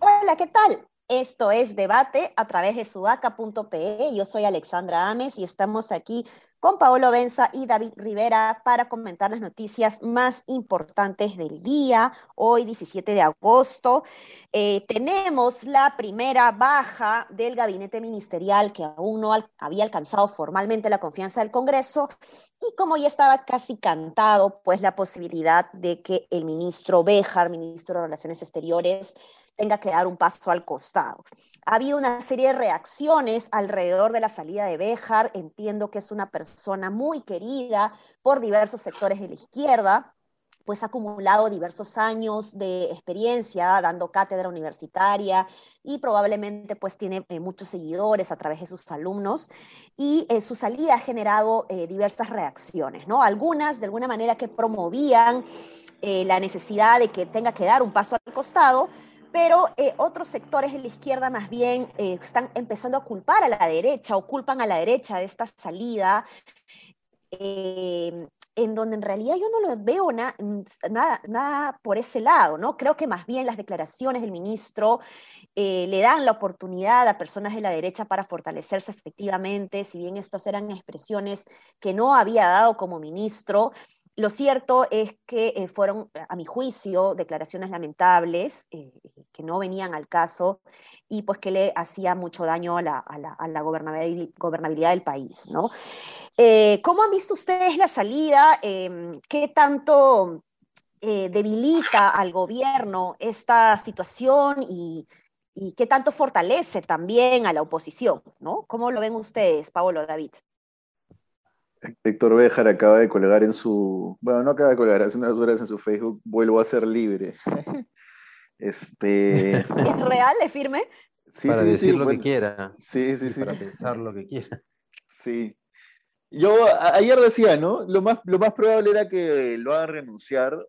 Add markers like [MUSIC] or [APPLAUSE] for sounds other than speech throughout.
Hola, ¿qué tal? Esto es Debate a través de sudaca.pe. Yo soy Alexandra Ames y estamos aquí con Paolo Benza y David Rivera para comentar las noticias más importantes del día. Hoy, 17 de agosto, eh, tenemos la primera baja del gabinete ministerial que aún no había alcanzado formalmente la confianza del Congreso y como ya estaba casi cantado, pues la posibilidad de que el ministro Béjar, ministro de Relaciones Exteriores, tenga que dar un paso al costado. Ha habido una serie de reacciones alrededor de la salida de Béjar. Entiendo que es una persona muy querida por diversos sectores de la izquierda pues ha acumulado diversos años de experiencia dando cátedra universitaria y probablemente pues tiene eh, muchos seguidores a través de sus alumnos y eh, su salida ha generado eh, diversas reacciones, ¿no? Algunas de alguna manera que promovían la necesidad de que tenga que dar un paso al costado, pero eh, otros sectores de la izquierda más bien eh, están empezando a culpar a la derecha o culpan a la derecha de esta salida, eh, en donde en realidad yo no lo veo nada, nada por ese lado, ¿no? Creo que más bien las declaraciones del ministro le dan la oportunidad a personas de la derecha para fortalecerse efectivamente, si bien estas eran expresiones que no había dado como ministro, lo cierto es que eh, fueron, a mi juicio, declaraciones lamentables eh, que no venían al caso y pues que le hacía mucho daño a la, gobernabilidad, del país. ¿no? Eh, ¿Cómo han visto ustedes la salida? Em, ¿Qué tanto debilita al gobierno esta situación y, qué tanto fortalece también a la oposición? ¿no? ¿Cómo lo ven ustedes, Pablo, David? Héctor Béjar acaba de colgar en su, bueno, no acaba de colgar, hace unas horas en su Facebook, vuelvo a ser libre. [LAUGHS] este... [LAUGHS] ¿Es real? ¿Es firme? Sí, para decir lo que quiera. Sí, sí, sí. Para pensar lo que quiera. Sí. Yo ayer decía, ¿no? Lo más, lo más probable era que lo hagan renunciar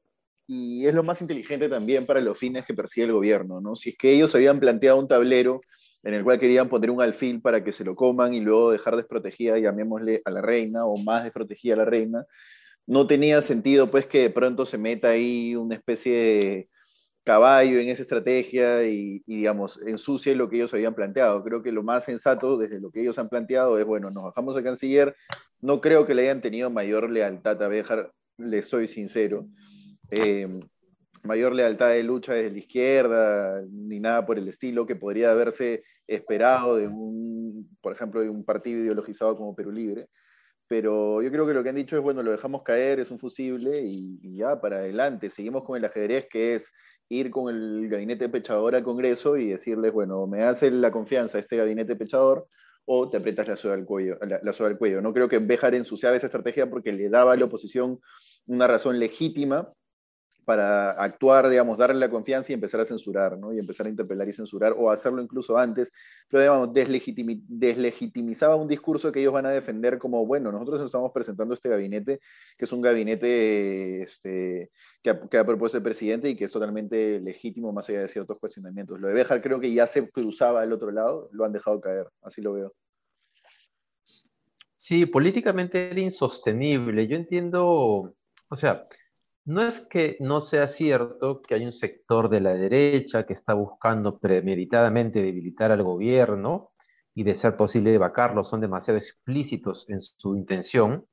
y es lo más inteligente también para los fines que persigue el gobierno, ¿no? Si es que ellos habían planteado un tablero en el cual querían poner un alfil para que se lo coman y luego dejar desprotegida, llamémosle, a la reina o más desprotegida a la reina. No tenía sentido pues que de pronto se meta ahí una especie de caballo en esa estrategia y, digamos, ensucie lo que ellos habían planteado. Creo que lo más sensato desde lo que ellos han planteado es, bueno, nos bajamos a canciller, no creo que le hayan tenido mayor lealtad a Béjar, le soy sincero. Eh, mayor lealtad de lucha desde la izquierda, ni nada por el estilo que podría haberse esperado de un, por ejemplo, de un partido ideologizado como Perú Libre. Pero yo creo que lo que han dicho es, bueno, lo dejamos caer, es un fusible y, ya, para adelante. Seguimos con el ajedrez que es ir con el gabinete pechador al Congreso y decirles, bueno, me hace la confianza este gabinete pechador o te aprietas la soga al cuello. La, al cuello. No creo que Béjar ensuciaba esa estrategia porque le daba a la oposición una razón legítima para actuar, digamos, darle la confianza y empezar a censurar, ¿no? Y empezar a interpelar y censurar, o hacerlo incluso antes, pero, digamos, deslegitimizaba un discurso que ellos van a defender como, bueno, nosotros estamos presentando este gabinete, que es un gabinete este, que, ha, propuesto el presidente y que es totalmente legítimo más allá de ciertos cuestionamientos. Lo de Bejar creo que ya se cruzaba al otro lado, lo han dejado caer, así lo veo. Sí, políticamente era insostenible. Yo entiendo, o sea, no es que no sea cierto que hay un sector de la derecha que está buscando premeditadamente debilitar al gobierno y de ser posible vacarlo, son demasiado explícitos en su intención,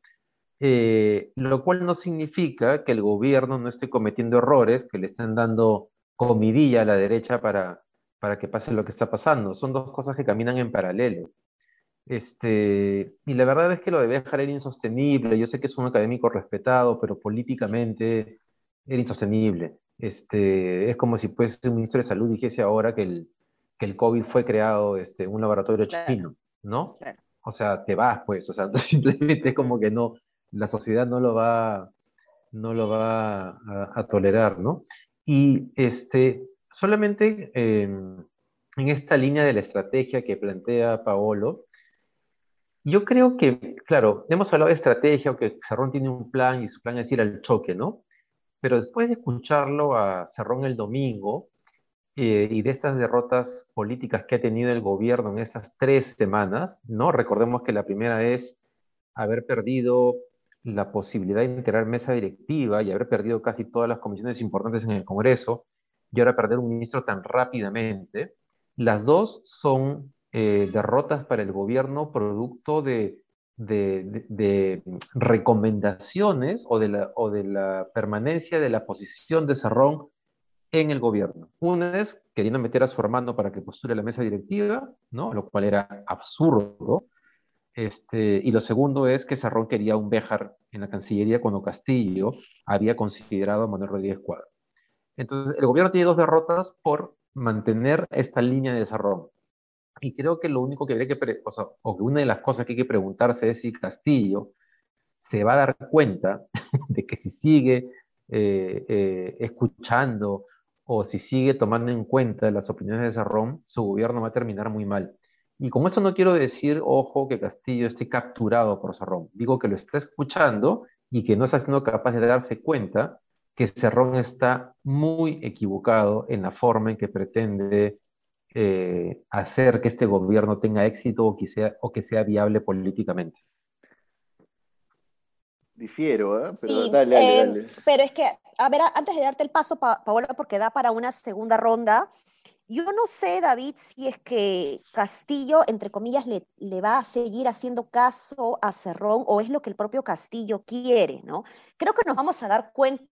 eh, lo cual no significa que el gobierno no esté cometiendo errores, que le estén dando comidilla a la derecha para, para que pase lo que está pasando. Son dos cosas que caminan en paralelo. Este, y la verdad es que lo de Béjar era insostenible. Yo sé que es un académico respetado, pero políticamente era insostenible. Este, es como si pues, un ministro de salud dijese ahora que el, que el COVID fue creado este, en un laboratorio chino, ¿no? O sea, te vas, pues, o sea, [LAUGHS] simplemente es como que no, la sociedad no lo va, no lo va a, tolerar, ¿no? Y este, solamente em, en esta línea de la estrategia que plantea Paolo, yo creo que, claro, hemos hablado de estrategia, que Cerrón tiene un plan y su plan es ir al choque, ¿no? Pero después de escucharlo a Cerrón el domingo, eh, y de estas derrotas políticas que ha tenido el gobierno en esas tres semanas, ¿no? Recordemos que la primera es haber perdido la posibilidad de integrar mesa directiva y haber perdido casi todas las comisiones importantes en el Congreso y ahora perder un ministro tan rápidamente. Las dos son eh, derrotas para el gobierno producto de, recomendaciones o de, la, permanencia de la posición de Cerrón en el gobierno. Una es queriendo meter a su hermano para que postule la mesa directiva, ¿no? lo cual era absurdo. Este, y lo segundo es que Cerrón quería un Béjar en la Cancillería cuando Castillo había considerado a Manuel Rodríguez Cuadro. Entonces, el gobierno tiene dos derrotas por mantener esta línea de Cerrón. Y creo que lo único que habría que, o, sea, o que una de las cosas que hay que preguntarse es si Castillo se va a dar cuenta [LAUGHS] de que si sigue eh, eh, escuchando o si sigue tomando en cuenta las opiniones de Cerrón, su gobierno va a terminar muy mal. Y con eso no quiero decir, ojo, que Castillo esté capturado por Cerrón. Digo que lo está escuchando y que no está siendo capaz de darse cuenta que Cerrón está muy equivocado en la forma en que pretende eh, hacer que este gobierno tenga éxito o que sea, o que sea viable políticamente. Difiero, ¿eh? pero dale, dale, eh, dale. Pero es que, a ver, antes de darte el paso, Paola, porque da para una segunda ronda, yo no sé, David, si es que Castillo, entre comillas, le, le, va a seguir haciendo caso a Cerrón o es lo que el propio Castillo quiere, ¿no? Creo que nos vamos a dar cuenta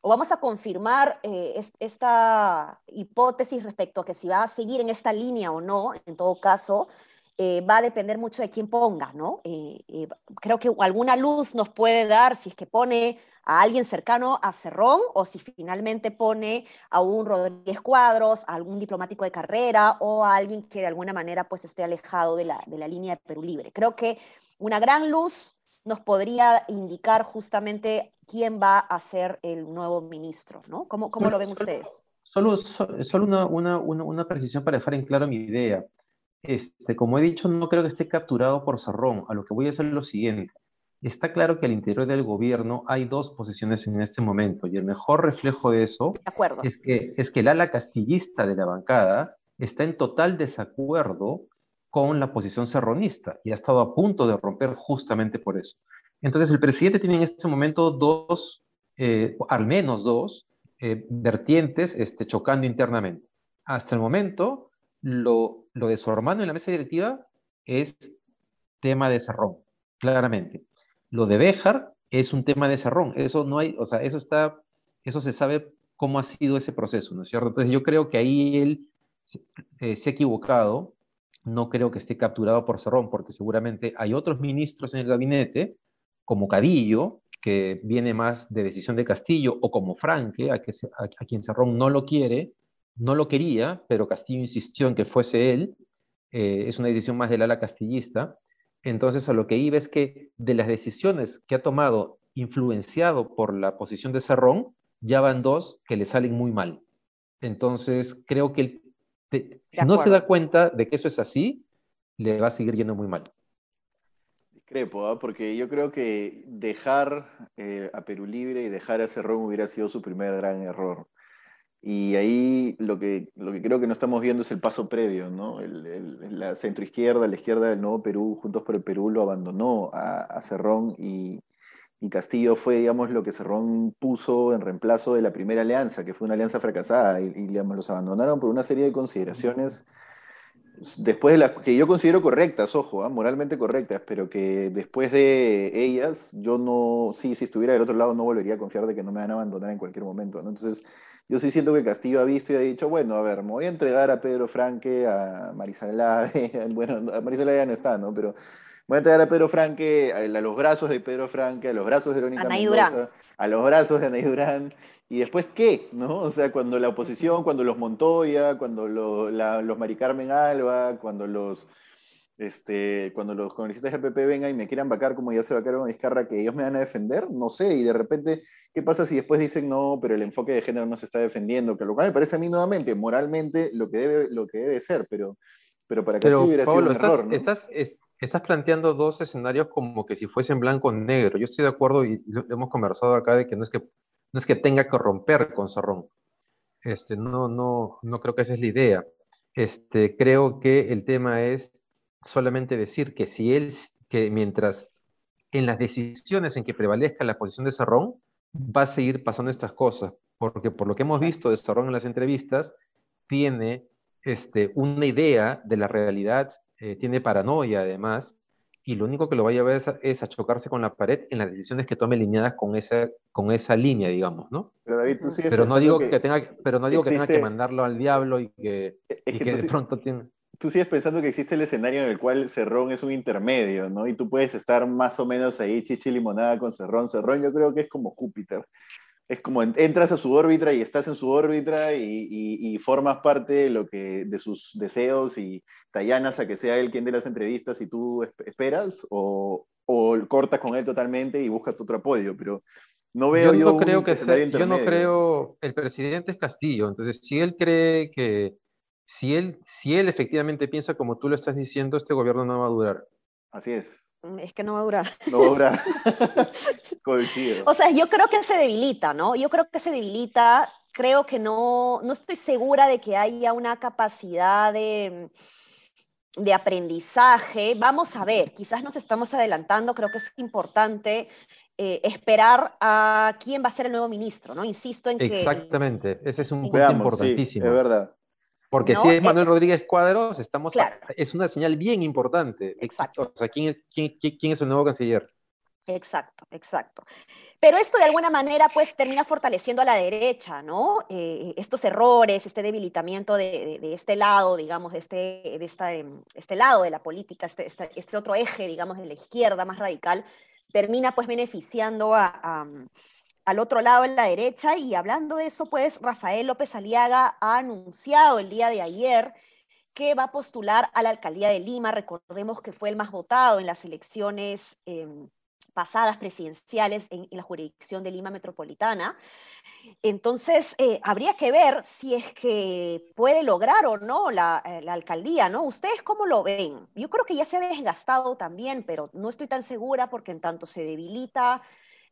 o vamos a confirmar eh, esta hipótesis respecto a que si va a seguir en esta línea o no, en todo caso, eh, va a depender mucho de quién ponga, ¿no? Eh, creo que alguna luz nos puede dar si es que pone a alguien cercano a Cerrón o si finalmente pone a un Rodríguez Cuadros, a algún diplomático de carrera o a alguien que de alguna manera pues esté alejado de la, de la línea de Perú Libre. Creo que una gran luz nos podría indicar justamente quién va a ser el nuevo ministro, ¿no? ¿Cómo, cómo lo ven ustedes? Solo, solo una, una, una, una precisión para dejar en claro mi idea. Este, como he dicho, no creo que esté capturado por Cerrón. A lo que voy a hacer es lo siguiente. Está claro que al interior del gobierno hay dos posiciones en este momento y el mejor reflejo de eso es, que, es que el ala castillista de la bancada está en total desacuerdo con la posición serronista y ha estado a punto de romper justamente por eso. Entonces el presidente tiene en este momento dos, eh, al menos dos, eh, vertientes este, chocando internamente. Hasta el momento, lo, de su hermano en la mesa directiva es tema de Cerrón, claramente. Lo de Béjar es un tema de Cerrón. Eso no hay, o sea, eso está, eso se sabe cómo ha sido ese proceso, ¿no es cierto? Entonces yo creo que ahí él eh, se ha equivocado. No creo que esté capturado por Cerrón, porque seguramente hay otros ministros en el gabinete, como Cadillo, que viene más de decisión de Castillo, o como Franque, a, que a quien Cerrón no lo quiere, no lo quería, pero Castillo insistió en que fuese él. Eh, es una decisión más del ala castillista. Entonces, a lo que iba es que de las decisiones que ha tomado influenciado por la posición de Cerrón, ya van dos que le salen muy mal. Entonces, creo que si no se da cuenta de que eso es así, le va a seguir yendo muy mal. Discrepo, ¿ah? porque yo creo que dejar eh, a Perú libre y dejar a Cerrón hubiera sido su primer gran error. Y ahí lo que, lo que creo que no estamos viendo es el paso previo, ¿no? El, la centroizquierda, la izquierda del Nuevo Perú, Juntos por el Perú, lo abandonó a, a Cerrón y, y, Castillo fue, digamos, lo que Cerrón puso en reemplazo de la primera alianza, que fue una alianza fracasada, y, digamos, los abandonaron por una serie de consideraciones después de las que yo considero correctas, ojo, ¿ah? moralmente correctas, pero que después de ellas, yo no, sí, si estuviera del otro lado, no volvería a confiar de que no me van a abandonar en cualquier momento, ¿no? Entonces, yo sí siento que Castillo ha visto y ha dicho, bueno, a ver, me voy a entregar a Pedro Franque, a Marisa [LAUGHS] bueno, a Marisa ya no está, ¿no? Pero voy a entregar a Pedro Franque, a, los brazos de Pedro Franque, a los brazos de Verónica Mendoza, a los brazos de Anaí Durán, y después qué, ¿no? O sea, cuando la oposición, cuando los Montoya, cuando los Mari Carmen Alba, cuando los este, cuando los congresistas de PP vengan y me quieran vacar como ya se vacaron a Vizcarra, que ellos me van a defender, no sé, y de repente, ¿qué pasa si después dicen no, pero el enfoque de género no se está defendiendo? Que lo cual me parece a mí nuevamente, moralmente, lo que debe, lo que debe ser, pero, pero para que hubiera sido un estás, error, ¿no? estás, estás, planteando dos escenarios como que si fuesen blanco o negro. Yo estoy de acuerdo y hemos conversado acá de que no es que, no es que tenga que romper con Zorrón. Este, no, no, no creo que esa es la idea. Este, creo que el tema es solamente decir que si él, que mientras en las decisiones en que prevalezca la posición de Cerrón, va a seguir pasando estas cosas, porque por lo que hemos visto de Cerrón en las entrevistas, tiene este, una idea de la realidad, eh, tiene paranoia además, y lo único que lo va a llevar es a, chocarse con la pared en las decisiones que tome alineadas con esa, con esa línea, digamos, ¿no? Pero David, tú pero no digo que, tenga, pero no digo que tenga que mandarlo al diablo y que, de pronto tiene... Tú sigues pensando que existe el escenario en el cual Cerrón es un intermedio, ¿no? Y tú puedes estar más o menos ahí chichi limonada con Cerrón. Cerrón yo creo que es como Júpiter es como entras a su órbita y estás en su órbita y, formas parte de, lo que, de sus deseos y tallanas a que sea él quien dé las entrevistas y tú esperas o, cortas con él totalmente y buscas tu otro apoyo, pero no veo yo, no creo que yo no creo, el presidente es Castillo, entonces si él cree que, si él, si él efectivamente piensa como tú lo estás diciendo, este gobierno no va a durar. Así es. Mm, es que no va a durar. No va a durar. [LAUGHS] Coincido. O sea, yo creo que se debilita, ¿no? Yo creo que se debilita. Creo que no, no estoy segura de que haya una capacidad de, de aprendizaje. Vamos a ver, quizás nos estamos adelantando. Creo que es importante eh, esperar a quién va a ser el nuevo ministro, ¿no? Insisto en que... Exactamente, ese es un punto importantísimo. es verdad. Porque si es Manuel eh, Rodríguez Cuadros, estamos es una señal bien importante. Exacto. O sea, ¿quién, quién, es el nuevo canciller? Exacto, exacto. Pero esto de alguna manera pues termina fortaleciendo a la derecha, ¿no? Eh, estos errores, este debilitamiento de, este lado, digamos, de este, de esta, este lado de la política, este, este, este, otro eje, digamos, de la izquierda más radical, termina pues beneficiando a al otro lado en la derecha. Y hablando de eso, pues Rafael López Aliaga ha anunciado el día de ayer que va a postular a la alcaldía de Lima. Recordemos que fue el más votado en las elecciones em, pasadas presidenciales en, la jurisdicción de Lima Metropolitana. Entonces, eh, habría que ver si es que puede lograr o no la, eh, la, alcaldía, ¿no? ¿Ustedes cómo lo ven? Yo creo que ya se ha desgastado también, pero no estoy tan segura porque en tanto se debilita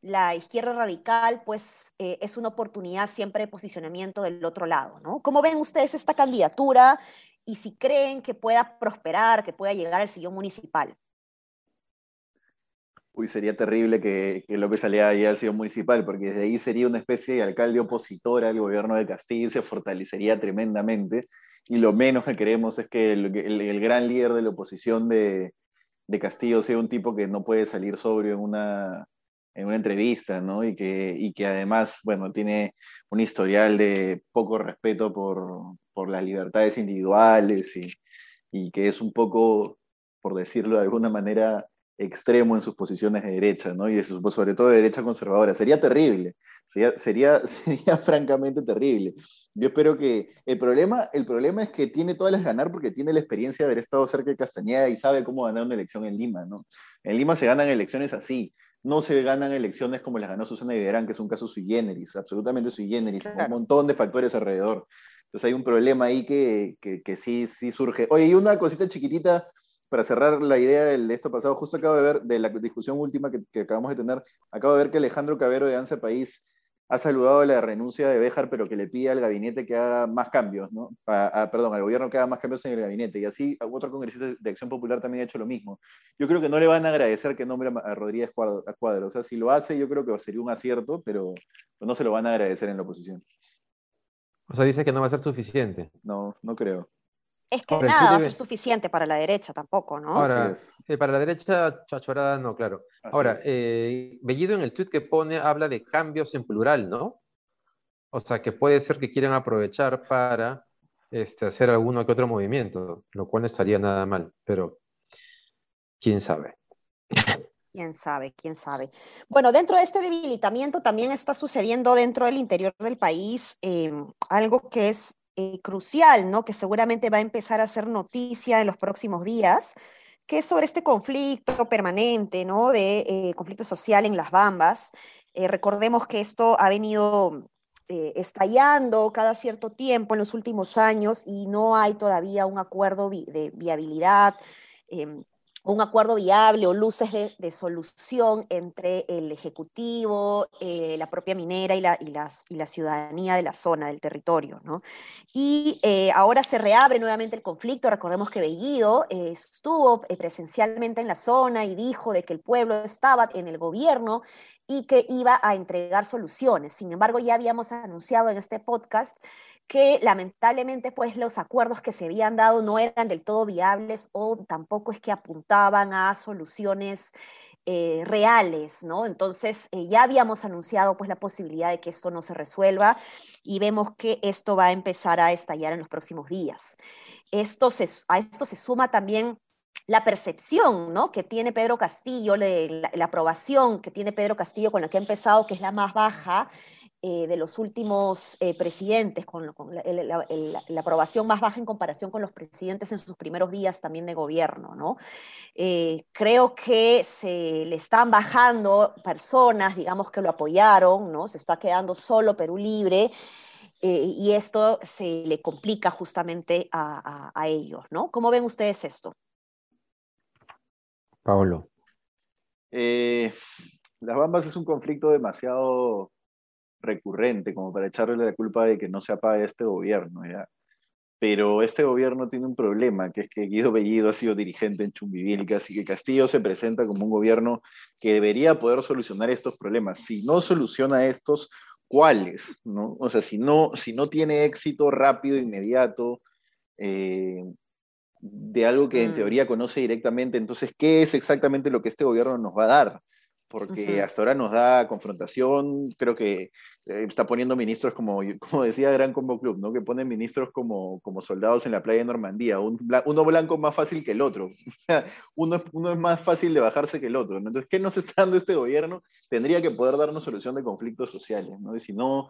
la izquierda radical, pues eh, es una oportunidad siempre de posicionamiento del otro lado, ¿no? ¿Cómo ven ustedes esta candidatura y si creen que pueda prosperar, que pueda llegar al sillón municipal? Uy, sería terrible que, que López Aliaga al sillón municipal, porque desde ahí sería una especie de alcalde opositor al gobierno de Castillo se fortalecería tremendamente. Y lo menos que queremos es que el, gran líder de la oposición de, de Castillo sea un tipo que no puede salir sobrio en una, en una entrevista, ¿no? Y que, y que además, bueno, tiene un historial de poco respeto por, por las libertades individuales y, y, que es un poco, por decirlo de alguna manera, extremo en sus posiciones de derecha, ¿no? Y sobre todo de derecha conservadora. Sería terrible, sería, sería, [LAUGHS] sería francamente terrible. Yo espero que el problema, el problema es que tiene todas las ganar porque tiene la experiencia de haber estado cerca de Castañeda y sabe cómo ganar una elección en Lima, ¿no? En Lima se ganan elecciones así, no se ganan elecciones como las ganó Susana Iberán, que es un caso sui generis, absolutamente sui generis, con un montón de factores alrededor. Entonces hay un problema ahí que, que, sí, sí surge. Oye, y una cosita chiquitita para cerrar la idea de esto pasado, justo acabo de ver, de la discusión última que, que acabamos de tener, acabo de ver que Alejandro Cabero de Anse País ha saludado la renuncia de Béjar, pero que le pide al gabinete que haga más cambios, ¿no? perdón, al gobierno que haga más cambios en el gabinete. Y así otro congresista de Acción Popular también ha hecho lo mismo. Yo creo que no le van a agradecer que nombre a Rodríguez Cuadro. O sea, si lo hace, yo creo que sería un acierto, pero no se lo van a agradecer en la oposición. O sea, dice que no va a ser suficiente. No, no creo. Es que nada va a ser suficiente para la derecha tampoco, ¿no? Ahora, eh, para la derecha, chachorada no, claro. Ahora, eh, Bellido en el tweet que pone habla de cambios en plural, ¿no? O sea, que puede ser que quieran aprovechar para este, hacer alguno que otro movimiento, lo cual no estaría nada mal, pero quién sabe. Quién sabe, quién sabe. Bueno, dentro de este debilitamiento también está sucediendo dentro del interior del país eh, algo que es eh, crucial, ¿no? que seguramente va a empezar a ser noticia en los próximos días, que es sobre este conflicto permanente, ¿no? de eh, conflicto social en las Bambas. Eh, recordemos que esto ha venido estallando cada cierto tiempo en los últimos años y no hay todavía un acuerdo de viabilidad em, un acuerdo viable o luces de, solución entre el Ejecutivo, eh, la propia minera y la, y, la, ciudadanía de la zona, del territorio. ¿no? Y eh, ahora se reabre nuevamente el conflicto. Recordemos que Bellido eh, estuvo presencialmente en la zona y dijo de que el pueblo estaba en el gobierno y que iba a entregar soluciones. Sin embargo, ya habíamos anunciado en este podcast que lamentablemente pues los acuerdos que se habían dado no eran del todo viables o tampoco es que apuntaban a soluciones eh, reales, ¿no? Entonces eh, ya habíamos anunciado pues la posibilidad de que esto no se resuelva y vemos que esto va a empezar a estallar en los próximos días. Esto a esto se suma también la percepción ¿no? que tiene Pedro Castillo, la, la, aprobación que tiene Pedro Castillo con la que ha empezado, que es la más baja, eh, de los últimos eh, presidentes, con, la, aprobación más baja en comparación con los presidentes en sus primeros días también de gobierno. ¿no? Eh, creo que se le están bajando personas, digamos, que lo apoyaron, ¿no? se está quedando solo Perú Libre. y esto se le complica justamente a, a, ellos, ¿no? ¿Cómo ven ustedes esto? Pablo. las Bambas es un conflicto demasiado recurrente como para echarle la culpa de que no se apague este gobierno, ¿ya? Pero este gobierno tiene un problema, que es que Guido Bellido ha sido dirigente en Chumbivilca, así que Castillo se presenta como un gobierno que debería poder solucionar estos problemas. Si no soluciona estos, ¿cuáles? ¿no? O sea, si no, si no tiene éxito rápido, inmediato, eh, de algo que en mm. teoría conoce directamente, entonces, ¿qué es exactamente lo que este gobierno nos va a dar? Porque hasta ahora nos da confrontación, creo que eh, está poniendo ministros como, [LAUGHS] como decía Gran Combo Club, ¿no? que ponen ministros como, como soldados en la playa de Normandía, uno blanco más fácil que el otro, [LAUGHS] uno, uno es más fácil de bajarse que el otro. Entonces, ¿qué nos está dando este gobierno? Tendría que poder darnos solución de conflictos sociales, ¿no? y si no,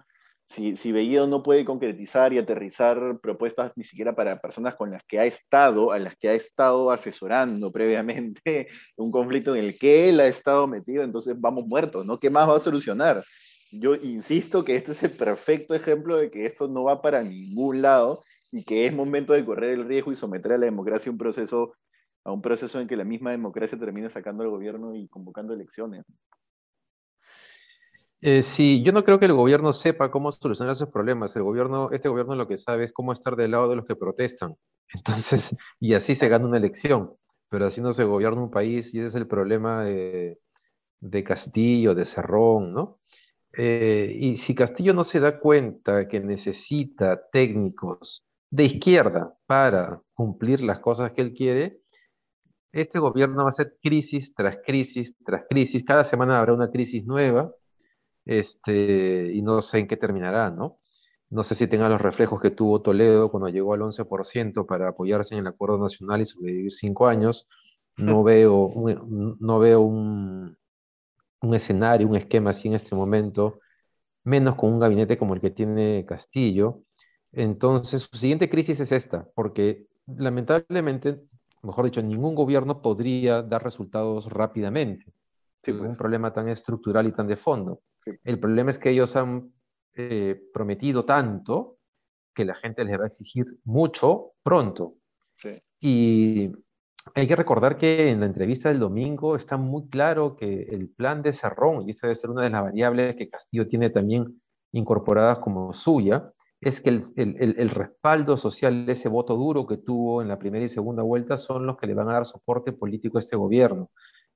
si, si Bellido no puede concretizar y aterrizar propuestas ni siquiera para personas con las que ha estado, a las que ha estado asesorando [LAUGHS] previamente, un conflicto en el que él ha estado metido, entonces vamos muertos, ¿no? ¿Qué más va a solucionar? Yo insisto que este es el perfecto ejemplo de que esto no va para ningún lado y que es momento de correr el riesgo y someter a la democracia un proceso, a un proceso en que la misma democracia termine sacando al gobierno y convocando elecciones. Eh, sí, yo no creo que el gobierno sepa cómo solucionar esos problemas. El gobierno, este gobierno lo que sabe es cómo estar del lado de los que protestan. [LAUGHS] Entonces, y así se gana una elección, pero así no se gobierna un país y ese es el problema de, Castillo, de Cerrón, ¿no? Eh, y si Castillo no se da cuenta que necesita técnicos de izquierda para cumplir las cosas que él quiere, este gobierno va a ser crisis tras crisis tras crisis. Cada semana habrá una crisis nueva este, y no sé en qué terminará, ¿no? No sé si tenga los reflejos que tuvo Toledo cuando llegó al 11% para apoyarse en el acuerdo nacional y sobrevivir cinco años. No veo, un, no veo un, un escenario, un esquema así en este momento, menos con un gabinete como el que tiene Castillo. Entonces, su siguiente crisis es esta, porque lamentablemente, mejor dicho, ningún gobierno podría dar resultados rápidamente. Sí, Un pues. problema tan estructural y tan de fondo. El problema es que ellos han eh, prometido tanto que la gente les va a exigir mucho pronto. Y hay que recordar que en la entrevista del domingo está muy claro que el plan de Cerrón, y esa debe ser una de las variables que Castillo tiene también incorporadas como suya, es que el, el, respaldo social de ese voto duro que tuvo en la primera y segunda vuelta son los que le van a dar soporte político a este gobierno.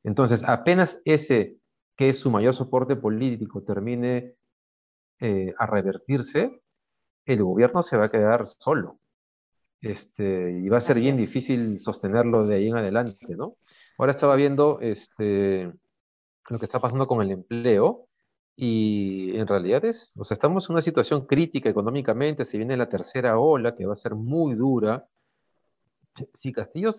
Entonces, apenas ese que su mayor soporte político termine eh, a revertirse, el gobierno se va a quedar solo. Este, y va a ser bien difícil sostenerlo de ahí en adelante, ¿no? Ahora estaba viendo este, lo que está pasando con el empleo y en realidad es, o sea, estamos en una situación crítica económicamente, se viene la tercera ola que va a ser muy dura. Si Castillo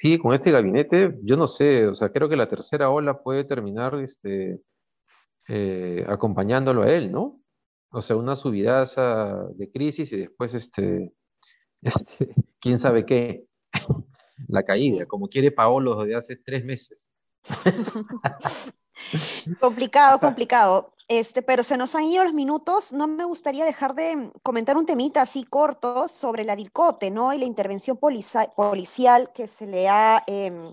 Sí, con este gabinete, yo no sé, o sea, creo que la tercera ola puede terminar este, eh, acompañándolo a él, ¿no? O sea, una subidaza de crisis y después, este, [LAUGHS] este, quién sabe qué, [LAUGHS] la caída, como quiere Paolo desde hace tres meses. [LAUGHS] complicado, complicado. Este, pero se nos han ido los minutos. No me gustaría dejar de comentar un temita así corto sobre la DICOTE, ¿no? Y la intervención policial que se le ha em,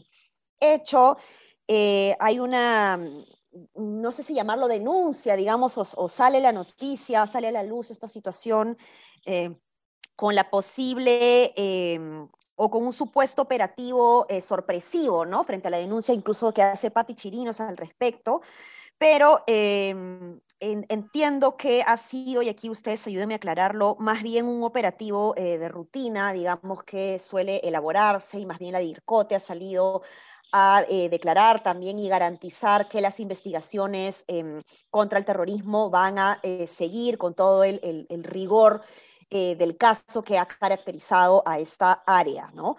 hecho, eh, hay una, no sé si llamarlo denuncia, digamos, o, sale la noticia, sale a la luz esta situación eh, con la posible em, o con un supuesto operativo eh, sorpresivo, ¿no? Frente a la denuncia incluso que hace Pati Chirinos al respecto. Pero em, entiendo que ha sido, y aquí ustedes ayúdenme a aclararlo, más bien un operativo eh, de rutina, digamos, que suele elaborarse y más bien la DIRCOTE ha salido a eh, declarar también y garantizar que las investigaciones em, contra el terrorismo van a seguir con todo el, rigor eh, del caso que ha caracterizado a esta área, ¿no?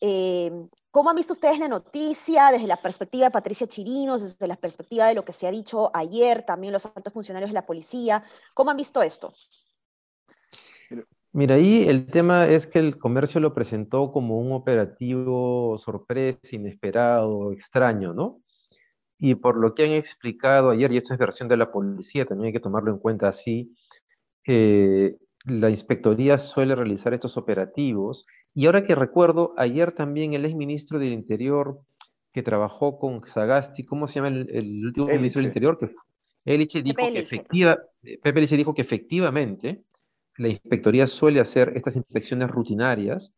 Eh, ¿Cómo han visto ustedes la noticia desde la perspectiva de Patricia Chirinos, desde la perspectiva de lo que se ha dicho ayer, también los altos funcionarios de la policía? ¿Cómo han visto esto? Mira, ahí el tema es que el comercio lo presentó como un operativo sorpresa, inesperado, extraño, ¿no? Y por lo que han explicado ayer, y esto es versión de la policía, también hay que tomarlo en cuenta así, eh, la inspectoría suele realizar estos operativos. Y ahora que recuerdo, ayer también el exministro del Interior que trabajó con Sagasti, ¿cómo se llama el, último ministro del Interior? Que Eliche dijo que efectiva, Pepe dijo que efectivamente la inspectoría suele hacer estas inspecciones rutinarias.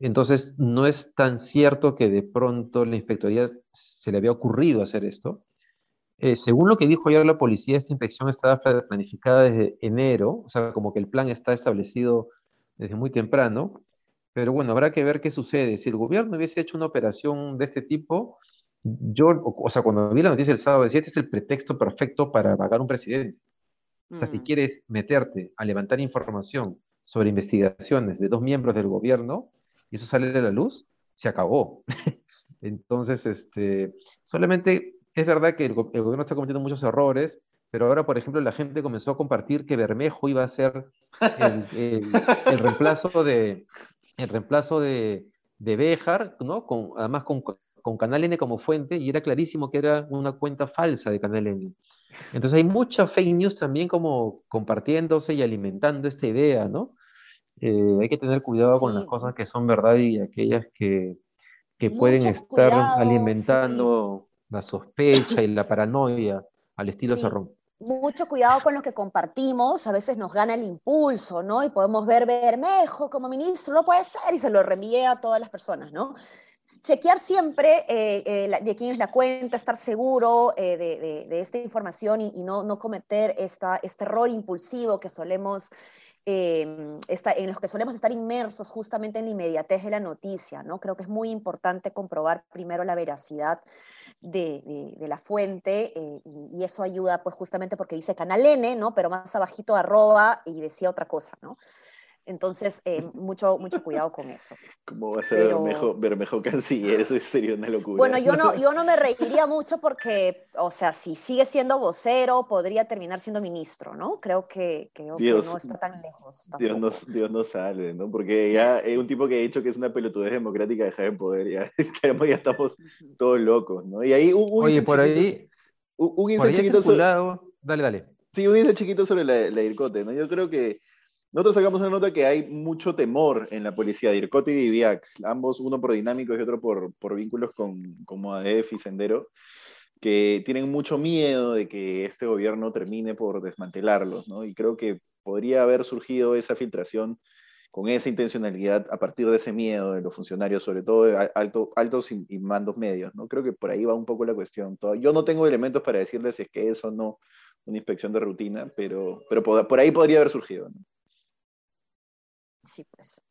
Entonces, no es tan cierto que de pronto la inspectoría se le había ocurrido hacer esto. Eh, según lo que dijo ayer la policía, esta inspección estaba planificada desde enero, o sea, como que el plan está establecido desde muy temprano, pero bueno, habrá que ver qué sucede. Si el gobierno hubiese hecho una operación de este tipo, yo, o, sea, cuando vi la noticia el sábado, decía, este es el pretexto perfecto para pagar un presidente. O sea, si mm. quieres meterte a levantar información sobre investigaciones de dos miembros del gobierno y eso sale de la luz, se acabó. [LAUGHS] Entonces, este, solamente es verdad que el, gobierno está cometiendo muchos errores, pero ahora, por ejemplo, la gente comenzó a compartir que Bermejo iba a ser el, reemplazo de el reemplazo de, de Béjar, ¿no? Con, además con, con, Canal N como fuente, y era clarísimo que era una cuenta falsa de Canal N. Entonces hay mucha fake news también como compartiéndose y alimentando esta idea, ¿no? Eh, hay que tener cuidado con las cosas que son verdad y aquellas que, que pueden estar alimentando la sospecha y la paranoia al estilo sí. Mucho cuidado con lo que compartimos, a veces nos gana el impulso, ¿no? Y podemos ver Bermejo como ministro, no puede ser, y se lo reenvíe a todas las personas, ¿no? Chequear siempre eh, eh, de quién es la cuenta, estar seguro eh, de, de, esta información y, y, no, no cometer esta, este error impulsivo que solemos Em, en los que solemos estar inmersos justamente en la inmediatez de la noticia, ¿no? Creo que es muy importante comprobar primero la veracidad de, la fuente eh, y, eso ayuda pues justamente porque dice canal N, ¿no? Pero más abajito arroba y decía otra cosa, ¿no? Entonces, eh, mucho, mucho cuidado con eso. [LAUGHS] ¿Cómo va a ser Bermejo, Bermejo canciller? Eso sería una locura. Bueno, yo no, [LAUGHS] yo no me reiría mucho porque, o sea, si sigue siendo vocero, podría terminar siendo ministro, ¿no? Creo que, que, no está tan lejos. Dios no, Dios no sale, ¿no? Porque ya es un tipo que ha dicho que es una pelotudez democrática dejar en poder, ya, [LAUGHS] ya estamos todos locos, ¿no? Y ahí un, Oye, por ahí... Un, un chiquito sobre... Dale, dale. Sí, un chiquito sobre la, la IRCOTE, ¿no? Yo creo que nosotros sacamos una nota que hay mucho temor en la policía de Ircote y Diviac, ambos, uno por dinámicos y otro por, por vínculos con, como ADF y Sendero, que tienen mucho miedo de que este gobierno termine por desmantelarlos, ¿no? Y creo que podría haber surgido esa filtración con esa intencionalidad a partir de ese miedo de los funcionarios, sobre todo alto, altos y, mandos medios, ¿no? Creo que por ahí va un poco la cuestión. Yo no tengo elementos para decirles si es que eso no una inspección de rutina, pero, pero por, por ahí podría haber surgido. ¿no? Sí, pues.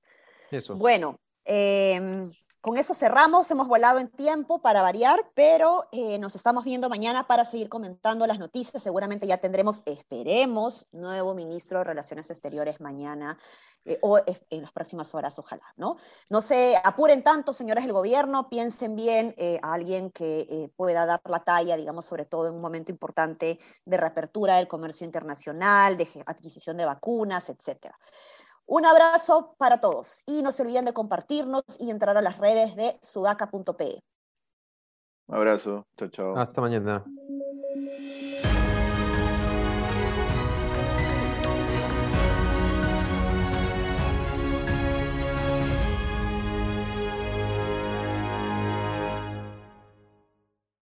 Bueno, em, con eso cerramos, hemos volado en tiempo para variar, pero eh, nos estamos viendo mañana para seguir comentando las noticias. Seguramente ya tendremos, esperemos, nuevo ministro de Relaciones Exteriores mañana eh, o en las próximas horas, ojalá, ¿no? No se apuren tanto, señores del gobierno, piensen bien eh, a alguien que pueda dar la talla, digamos, sobre todo en un momento importante de reapertura del comercio internacional, de adquisición de vacunas, etcétera. Un abrazo para todos y no se olviden de compartirnos y entrar a las redes de sudaca.pe. Un abrazo, chao, chao. Hasta mañana.